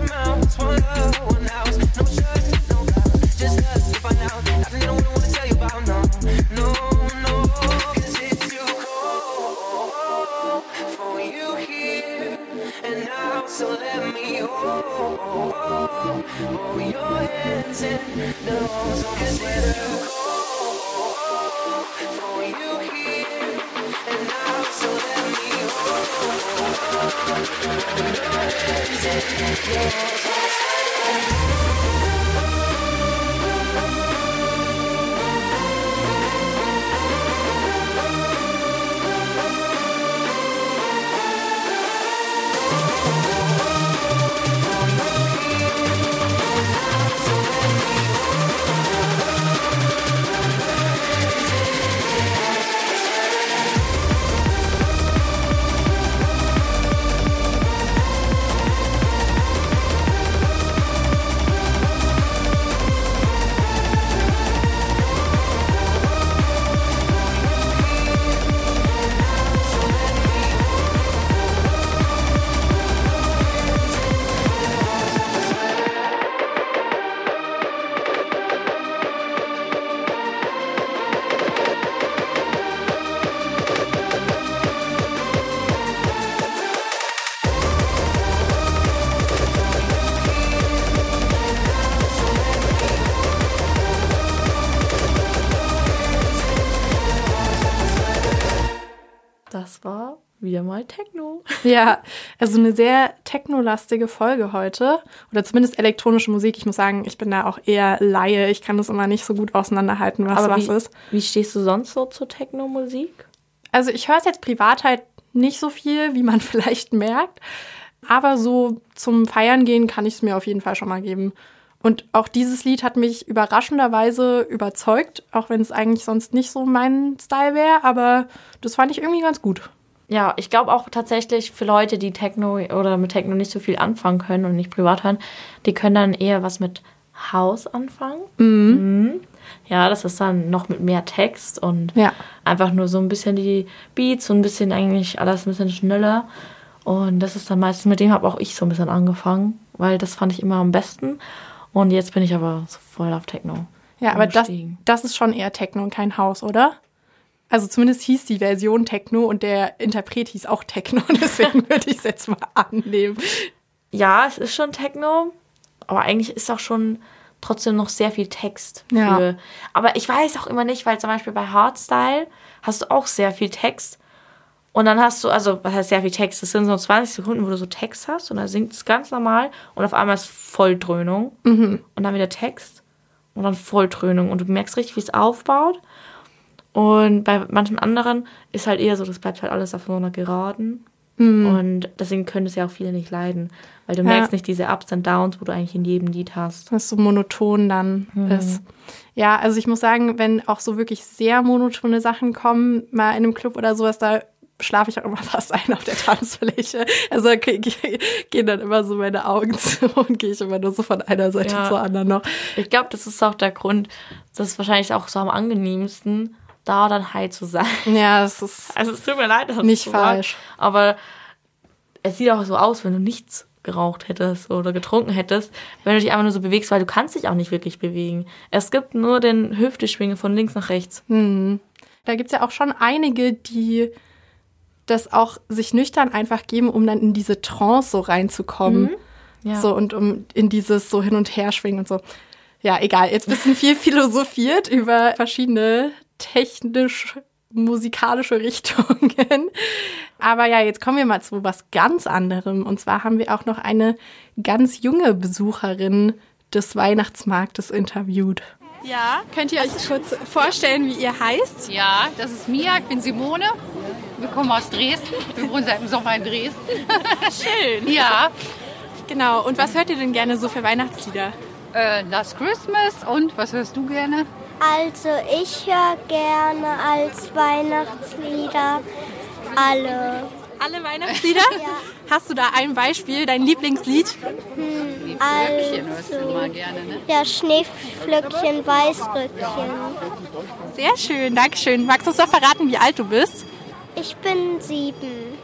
Das <laughs> Ja, also eine sehr technolastige Folge heute. Oder zumindest elektronische Musik. Ich muss sagen, ich bin da auch eher Laie. Ich kann das immer nicht so gut auseinanderhalten, was Aber was wie, ist. wie stehst du sonst so zur Techno-Musik? Also ich höre es jetzt privat halt nicht so viel, wie man <laughs> vielleicht merkt. Aber so zum Feiern gehen kann ich es mir auf jeden Fall schon mal geben. Und auch dieses Lied hat mich überraschenderweise überzeugt, auch wenn es eigentlich sonst nicht so mein Style wäre. Aber das fand ich irgendwie ganz gut. Ja, ich glaube auch tatsächlich für Leute, die Techno oder mit Techno nicht so viel anfangen können und nicht privat hören, die können dann eher was mit House anfangen. Mhm. Ja, das ist dann noch mit mehr Text und Ja. einfach nur so ein bisschen die Beats, so ein bisschen eigentlich alles ein bisschen schneller. Und das ist dann meistens, mit dem habe auch ich so ein bisschen angefangen, weil das fand ich immer am besten. Und jetzt bin ich aber so voll auf Techno. Ja, aber das, das ist schon eher Techno und kein House, oder? Also zumindest hieß die Version Techno und der Interpret hieß auch Techno. <laughs> Deswegen würde ich es jetzt mal annehmen. Ja, es ist schon Techno, aber eigentlich ist auch schon trotzdem noch sehr viel Text. Ja. Für, aber ich weiß auch immer nicht, weil zum Beispiel bei Hardstyle hast du auch sehr viel Text. Und dann hast du, also, was heißt sehr viel Text? Das sind so 20 Sekunden, wo du so Text hast und dann singt es ganz normal und auf einmal ist Volldröhnung Mhm. und dann wieder Text und dann Volldröhnung und du merkst richtig, wie es aufbaut. Und bei manchen anderen ist halt eher so, das bleibt halt alles auf so einer Geraden. Mhm. Und deswegen können es ja auch viele nicht leiden, weil du Ja. merkst nicht diese Ups und Downs, wo du eigentlich in jedem Lied hast. Was so monoton dann Mhm. ist. Ja, also ich muss sagen, wenn auch so wirklich sehr monotone Sachen kommen, mal in einem Club oder sowas, da schlafe ich auch immer <laughs> fast ein auf der Tanzfläche. Also ge- <laughs> gehen dann immer so meine Augen <laughs> zu und gehe ich immer nur so von einer Seite Ja. zur anderen noch. Ich glaube, das ist auch der Grund, das ist wahrscheinlich auch so am angenehmsten, da dann high zu sein. Ja, das ist <laughs> Also es tut mir leid, dass ich nicht falsch. aber es sieht auch so aus, wenn du nichts geraucht hättest oder getrunken hättest, wenn du dich einfach nur so bewegst, weil du kannst dich auch nicht wirklich bewegen. Es gibt nur den Hüfteschwinge von links nach rechts. Hm. Da gibt es ja auch schon einige, die das auch sich nüchtern einfach geben, um dann in diese Trance so reinzukommen. Mhm. Ja. So und um in dieses so hin und her schwingen und so. Ja, egal. Jetzt ein bisschen viel <laughs> philosophiert über verschiedene technisch musikalische Richtungen. Aber ja, jetzt kommen wir mal zu was ganz anderem. Und zwar haben wir auch noch eine ganz junge Besucherin des Weihnachtsmarktes interviewt. Ja, könnt ihr euch kurz vorstellen, wie ihr heißt? Ja, das ist Mia, ich bin Simone. Wir kommen aus Dresden. Wir wohnen seit dem Sommer in Dresden. Schön. <laughs> Ja. Genau, und was hört ihr denn gerne so für Weihnachtslieder? Äh, Last Christmas und was hörst du gerne? Also ich höre gerne als Weihnachtslieder alle. Alle Weihnachtslieder? Ja. Hast du da ein Beispiel, dein Lieblingslied? Hm, Flöckchen hörst du also, immer gerne, ne? ja, Schneeflöckchen, Weißröckchen. Sehr schön, Dankeschön. Magst du uns noch verraten, wie alt du bist? Ich bin sieben.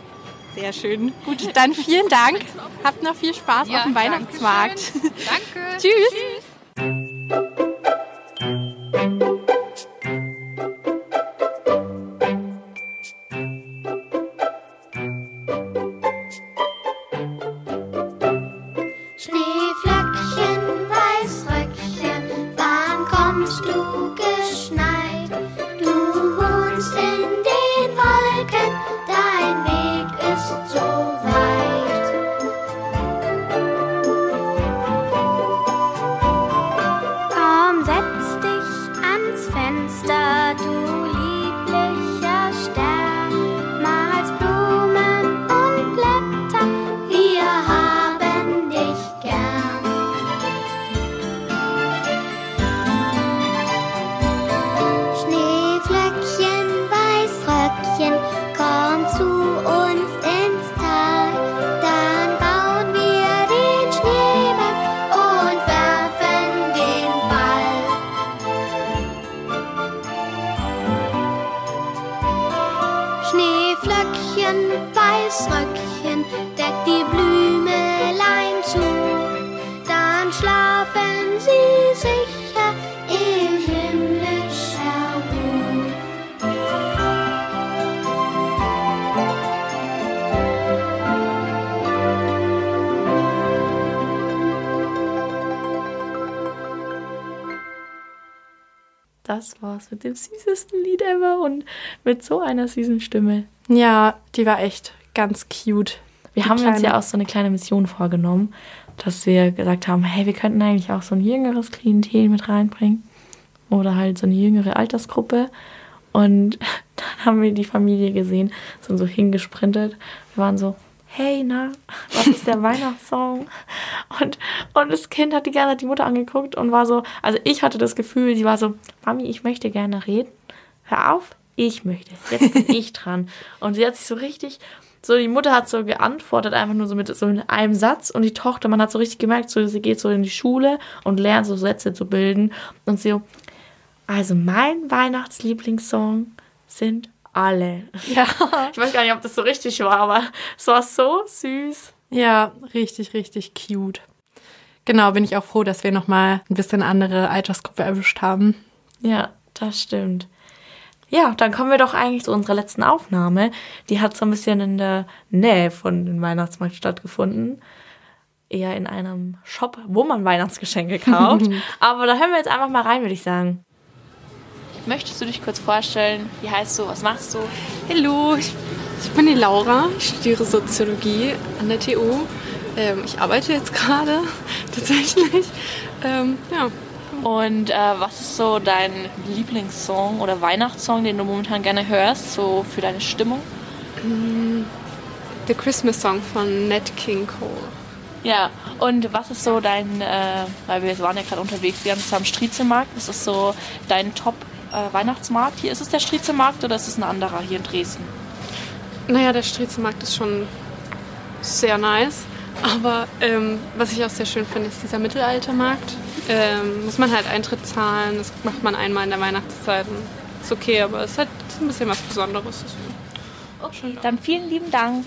Sehr schön. Gut, dann vielen Dank. Habt noch viel Spaß Ja, auf dem Weihnachtsmarkt. Danke. <laughs> Tschüss. Das war's mit dem süßesten Lied ever und mit so einer süßen Stimme. Ja, die war echt ganz cute. Wir haben uns ja kleine- auch so eine kleine Mission vorgenommen, dass wir gesagt haben, hey, wir könnten eigentlich auch so ein jüngeres Klientel mit reinbringen oder halt so eine jüngere Altersgruppe. Und <laughs> dann haben wir die Familie gesehen, sind so hingesprintet. Wir waren so, hey, na, was ist der <laughs> Weihnachtssong? Und, und das Kind hat die ganze Zeit die Mutter angeguckt und war so, also ich hatte das Gefühl, sie war so, Mami, ich möchte gerne reden. Hör auf, ich möchte. Jetzt bin <laughs> ich dran. Und sie hat sich so richtig, so die Mutter hat so geantwortet, einfach nur so mit so in einem Satz. Und die Tochter, man hat so richtig gemerkt, so sie geht so in die Schule und lernt so Sätze zu bilden. Und sie so, also mein Weihnachtslieblingssong sind alle. Ja. Ich weiß gar nicht, ob das so richtig war, aber es war so süß. Ja, richtig, richtig cute. Genau, bin ich auch froh, dass wir nochmal ein bisschen andere Altersgruppe erwischt haben. Ja, das stimmt. Ja, dann kommen wir doch eigentlich zu unserer letzten Aufnahme. Die hat so ein bisschen in der Nähe von dem Weihnachtsmarkt stattgefunden. Eher in einem Shop, wo man Weihnachtsgeschenke kauft. <laughs> Aber da hören wir jetzt einfach mal rein, würde ich sagen. Möchtest du dich kurz vorstellen? Wie heißt du? Was machst du? Hallo, ich, ich bin die Laura, ich studiere Soziologie an der TU. Ähm, ich arbeite jetzt gerade <laughs> tatsächlich. Ähm, ja. Und äh, was ist so dein Lieblingssong oder Weihnachtssong, den du momentan gerne hörst, so für deine Stimmung? Mm, The Christmas Song von Nat King Cole. Ja, und was ist so dein, äh, weil wir waren ja gerade unterwegs, wir haben es am Striezelmarkt, was ist so dein Top-Weihnachtsmarkt? hier ist es der Striezelmarkt oder ist es ein anderer hier in Dresden? Naja, der Striezelmarkt ist schon sehr nice. Aber ähm, was ich auch sehr schön finde, ist dieser Mittelaltermarkt. Ähm, muss man halt Eintritt zahlen. Das macht man einmal in der Weihnachtszeit. Ist okay, aber es ist halt ein bisschen was Besonderes. Okay, dann vielen lieben Dank.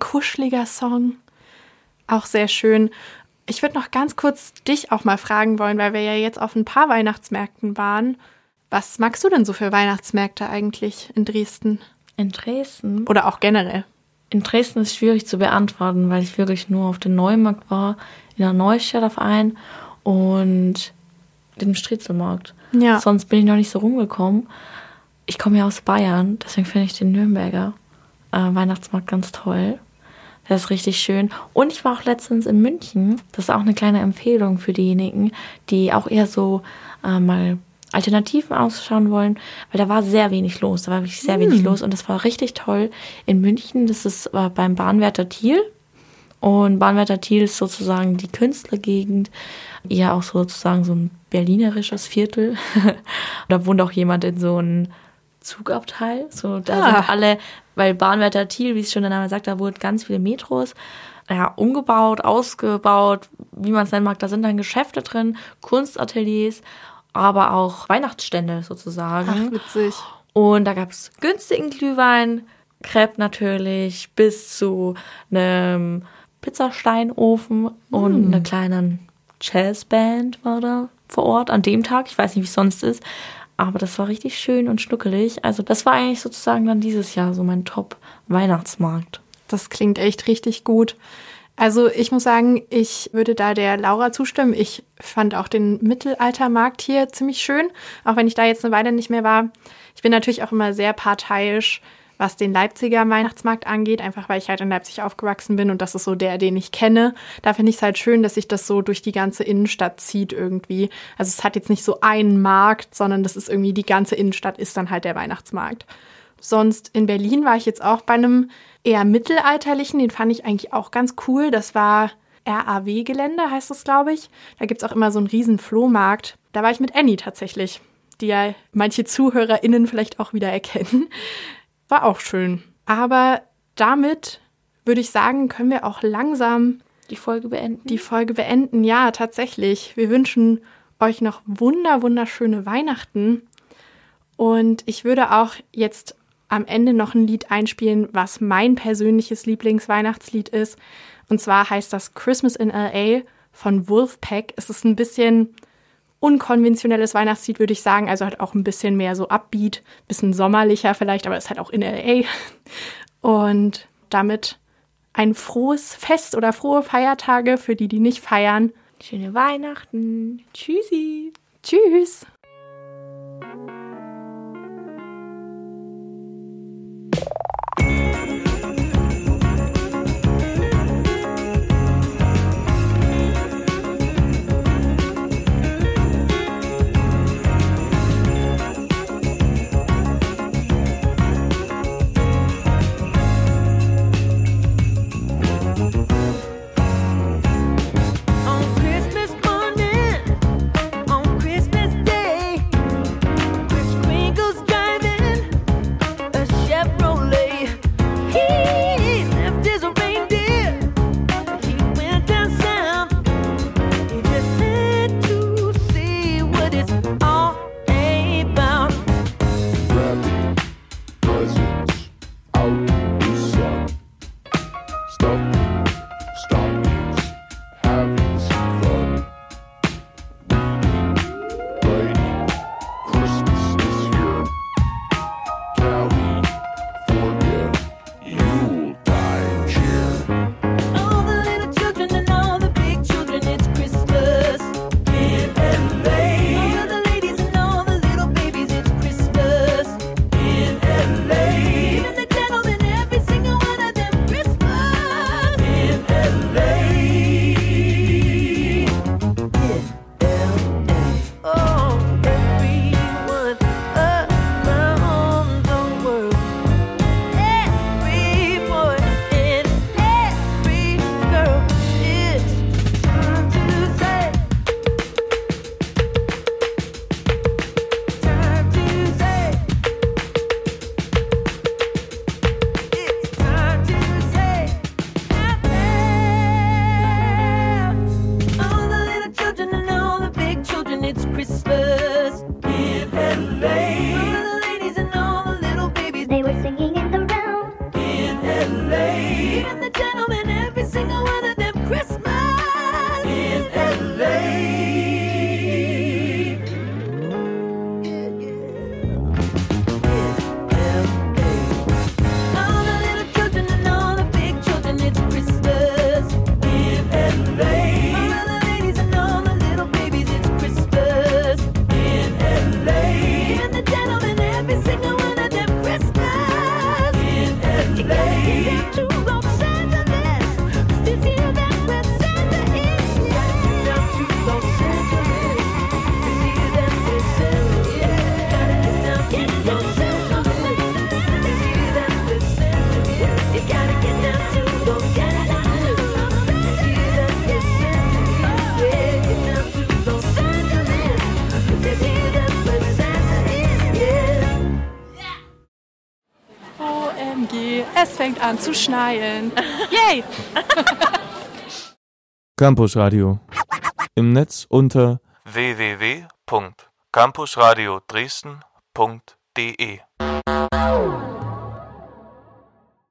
Kuscheliger Song. Auch sehr schön. Ich würde noch ganz kurz dich auch mal fragen wollen, weil wir ja jetzt auf ein paar Weihnachtsmärkten waren. Was magst du denn so für Weihnachtsmärkte eigentlich in Dresden? In Dresden? Oder auch generell? In Dresden ist schwierig zu beantworten, weil ich wirklich nur auf dem Neumarkt war, in der Neustadt auf einen und dem Striezelmarkt. Ja. Sonst bin ich noch nicht so rumgekommen. Ich komme ja aus Bayern, deswegen finde ich den Nürnberger äh, Weihnachtsmarkt ganz toll. Der ist richtig schön. Und ich war auch letztens in München. Das ist auch eine kleine Empfehlung für diejenigen, die auch eher so äh, mal Alternativen ausschauen wollen, weil da war sehr wenig los. Da war wirklich sehr wenig Hm. los und das war richtig toll in München. Das ist äh, beim Bahnwärter Thiel. Und Bahnwärter Thiel ist sozusagen die Künstlergegend, eher auch sozusagen so ein berlinerisches Viertel. <laughs> da wohnt auch jemand in so einem Zugabteil. So, da Ah. sind alle, weil Bahnwärter Thiel, wie es schon der Name sagt, da wurden ganz viele Metros ja, umgebaut, ausgebaut, wie man es nennen mag. Da sind dann Geschäfte drin, Kunstateliers, aber auch Weihnachtsstände sozusagen. Ach, witzig. Und da gab es günstigen Glühwein, Crepe natürlich, bis zu einem Pizzasteinofen und Mm. einer kleinen Jazzband war da vor Ort an dem Tag. Ich weiß nicht, wie es sonst ist, aber das war richtig schön und schnuckelig. Also das war eigentlich sozusagen dann dieses Jahr so mein Top-Weihnachtsmarkt. Das klingt echt richtig gut. Also ich muss sagen, ich würde da der Laura zustimmen. Ich fand auch den Mittelaltermarkt hier ziemlich schön, auch wenn ich da jetzt eine Weile nicht mehr war. Ich bin natürlich auch immer sehr parteiisch, was den Leipziger Weihnachtsmarkt angeht, einfach weil ich halt in Leipzig aufgewachsen bin und das ist so der, den ich kenne. Da finde ich es halt schön, dass sich das so durch die ganze Innenstadt zieht irgendwie. Also es hat jetzt nicht so einen Markt, sondern das ist irgendwie die ganze Innenstadt ist dann halt der Weihnachtsmarkt. Sonst in Berlin war ich jetzt auch bei einem eher mittelalterlichen, den fand ich eigentlich auch ganz cool. Das war RAW-Gelände, heißt das, glaube ich. Da gibt es auch immer so einen riesen Flohmarkt. Da war ich mit Annie tatsächlich, die ja manche ZuhörerInnen vielleicht auch wieder erkennen. War auch schön. Aber damit würde ich sagen, können wir auch langsam die Folge beenden. Die Folge beenden, ja, tatsächlich. Wir wünschen euch noch wunder, wunderschöne Weihnachten. Und ich würde auch jetzt am Ende noch ein Lied einspielen, was mein persönliches Lieblingsweihnachtslied ist. Und zwar heißt das Christmas in LA von Wolfpack. Es ist ein bisschen unkonventionelles Weihnachtslied, würde ich sagen. Also hat auch ein bisschen mehr so Upbeat, bisschen sommerlicher vielleicht, aber es ist halt auch in LA. Und damit ein frohes Fest oder frohe Feiertage für die, die nicht feiern. Schöne Weihnachten. Tschüssi. Tschüss. Fängt an zu schneien. <laughs> Yay! Campusradio. Im Netz unter www.campusradio Dresden.de